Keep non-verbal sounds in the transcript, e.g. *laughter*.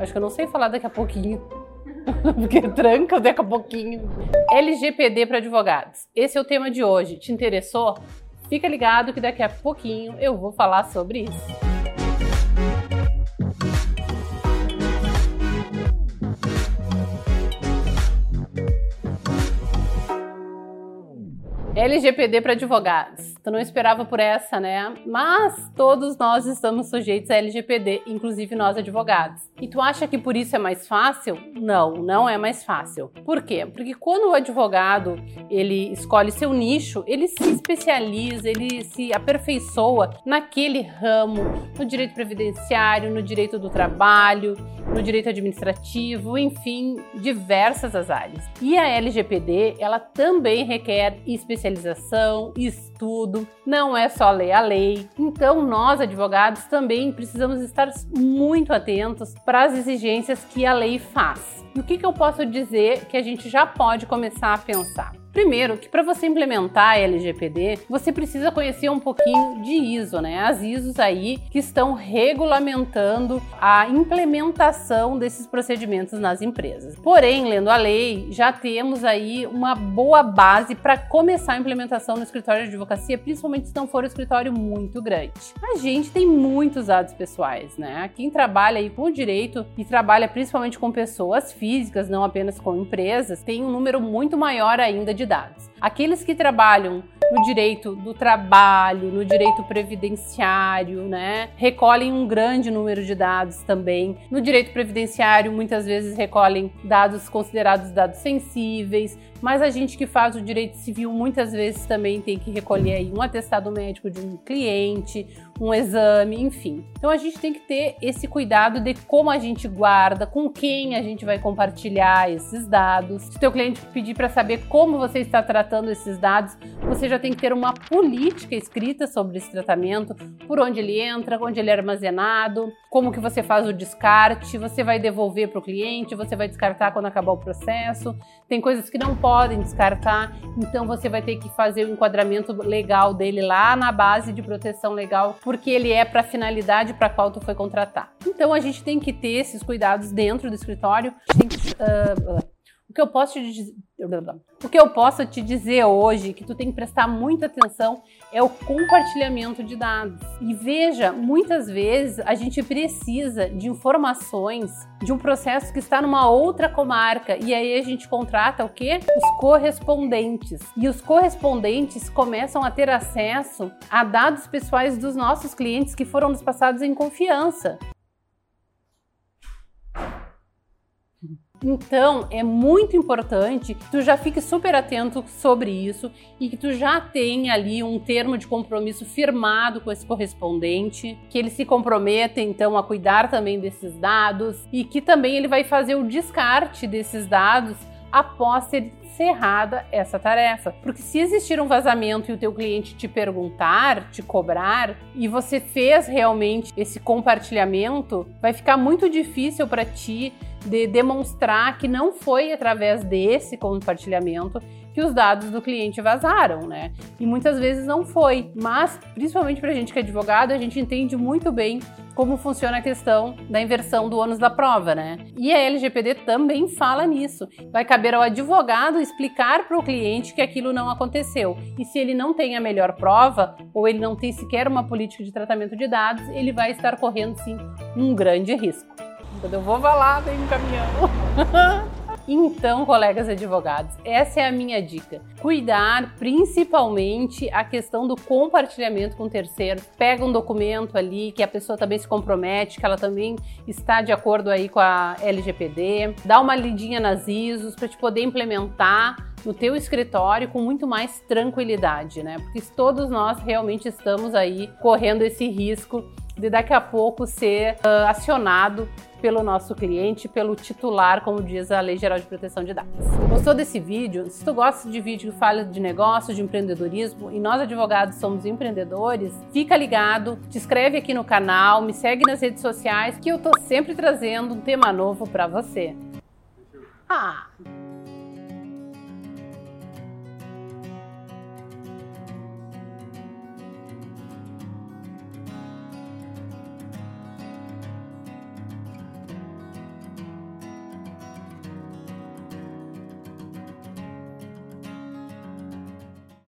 Acho que eu não sei falar daqui a pouquinho. *laughs* Porque tranca daqui a pouquinho. LGPD para advogados. Esse é o tema de hoje. Te interessou? Fica ligado que daqui a pouquinho eu vou falar sobre isso. LGPD para advogados. Tu não esperava por essa, né? Mas todos nós estamos sujeitos a LGPD, inclusive nós advogados. E tu acha que por isso é mais fácil? Não, não é mais fácil. Por quê? Porque quando o advogado ele escolhe seu nicho, ele se especializa, ele se aperfeiçoa naquele ramo, no direito previdenciário, no direito do trabalho, no direito administrativo, enfim, diversas as áreas. E a LGPD, ela também requer especialização, estudo, não é só ler a lei. Então, nós advogados também precisamos estar muito atentos para as exigências que a lei faz. E o que, que eu posso dizer que a gente já pode começar a pensar? Primeiro, que para você implementar a LGPD, você precisa conhecer um pouquinho de ISO, né? As ISOs aí que estão regulamentando a implementação desses procedimentos nas empresas. Porém, lendo a lei, já temos aí uma boa base para começar a implementação no escritório de advocacia, principalmente se não for um escritório muito grande. A gente tem muitos dados pessoais, né? Quem trabalha aí com o direito e trabalha principalmente com pessoas físicas, não apenas com empresas, tem um número muito maior ainda de de dados. Aqueles que trabalham no direito do trabalho, no direito previdenciário, né? Recolhem um grande número de dados também. No direito previdenciário, muitas vezes recolhem dados considerados dados sensíveis, mas a gente que faz o direito civil muitas vezes também tem que recolher aí um atestado médico de um cliente, um exame, enfim. Então a gente tem que ter esse cuidado de como a gente guarda, com quem a gente vai compartilhar esses dados. Se o teu cliente pedir para saber como você está tratando esses dados, você já tem que ter uma política escrita sobre esse tratamento, por onde ele entra, onde ele é armazenado, como que você faz o descarte, você vai devolver para o cliente, você vai descartar quando acabar o processo. Tem coisas que não podem descartar, então você vai ter que fazer o enquadramento legal dele lá na base de proteção legal, porque ele é para a finalidade para qual tu foi contratar. Então a gente tem que ter esses cuidados dentro do escritório. Tem que, uh, o que eu posso te dizer, o que eu posso te dizer hoje que tu tem que prestar muita atenção é o compartilhamento de dados. E veja, muitas vezes a gente precisa de informações de um processo que está numa outra comarca e aí a gente contrata o quê? Os correspondentes. E os correspondentes começam a ter acesso a dados pessoais dos nossos clientes que foram nos passados em confiança. Então, é muito importante que tu já fique super atento sobre isso e que tu já tenha ali um termo de compromisso firmado com esse correspondente, que ele se comprometa então a cuidar também desses dados e que também ele vai fazer o descarte desses dados após ser encerrada essa tarefa. Porque se existir um vazamento e o teu cliente te perguntar, te cobrar, e você fez realmente esse compartilhamento, vai ficar muito difícil para ti de demonstrar que não foi através desse compartilhamento que os dados do cliente vazaram, né? E muitas vezes não foi. Mas, principalmente para a gente que é advogado, a gente entende muito bem como funciona a questão da inversão do ônus da prova, né? E a LGPD também fala nisso. Vai caber ao advogado explicar para o cliente que aquilo não aconteceu. E se ele não tem a melhor prova, ou ele não tem sequer uma política de tratamento de dados, ele vai estar correndo sim um grande risco. Quando eu vou falar, vem um caminhão. *laughs* Então, colegas advogados, essa é a minha dica. Cuidar principalmente a questão do compartilhamento com terceiros. Pega um documento ali que a pessoa também se compromete, que ela também está de acordo aí com a LGPD. Dá uma lidinha nas ISOs para te poder implementar no teu escritório com muito mais tranquilidade, né? Porque todos nós realmente estamos aí correndo esse risco de daqui a pouco ser uh, acionado pelo nosso cliente, pelo titular, como diz a Lei Geral de Proteção de Dados. Gostou desse vídeo? Se tu gosta de vídeo que fala de negócio, de empreendedorismo, e nós advogados somos empreendedores, fica ligado, te inscreve aqui no canal, me segue nas redes sociais que eu tô sempre trazendo um tema novo para você. Ah!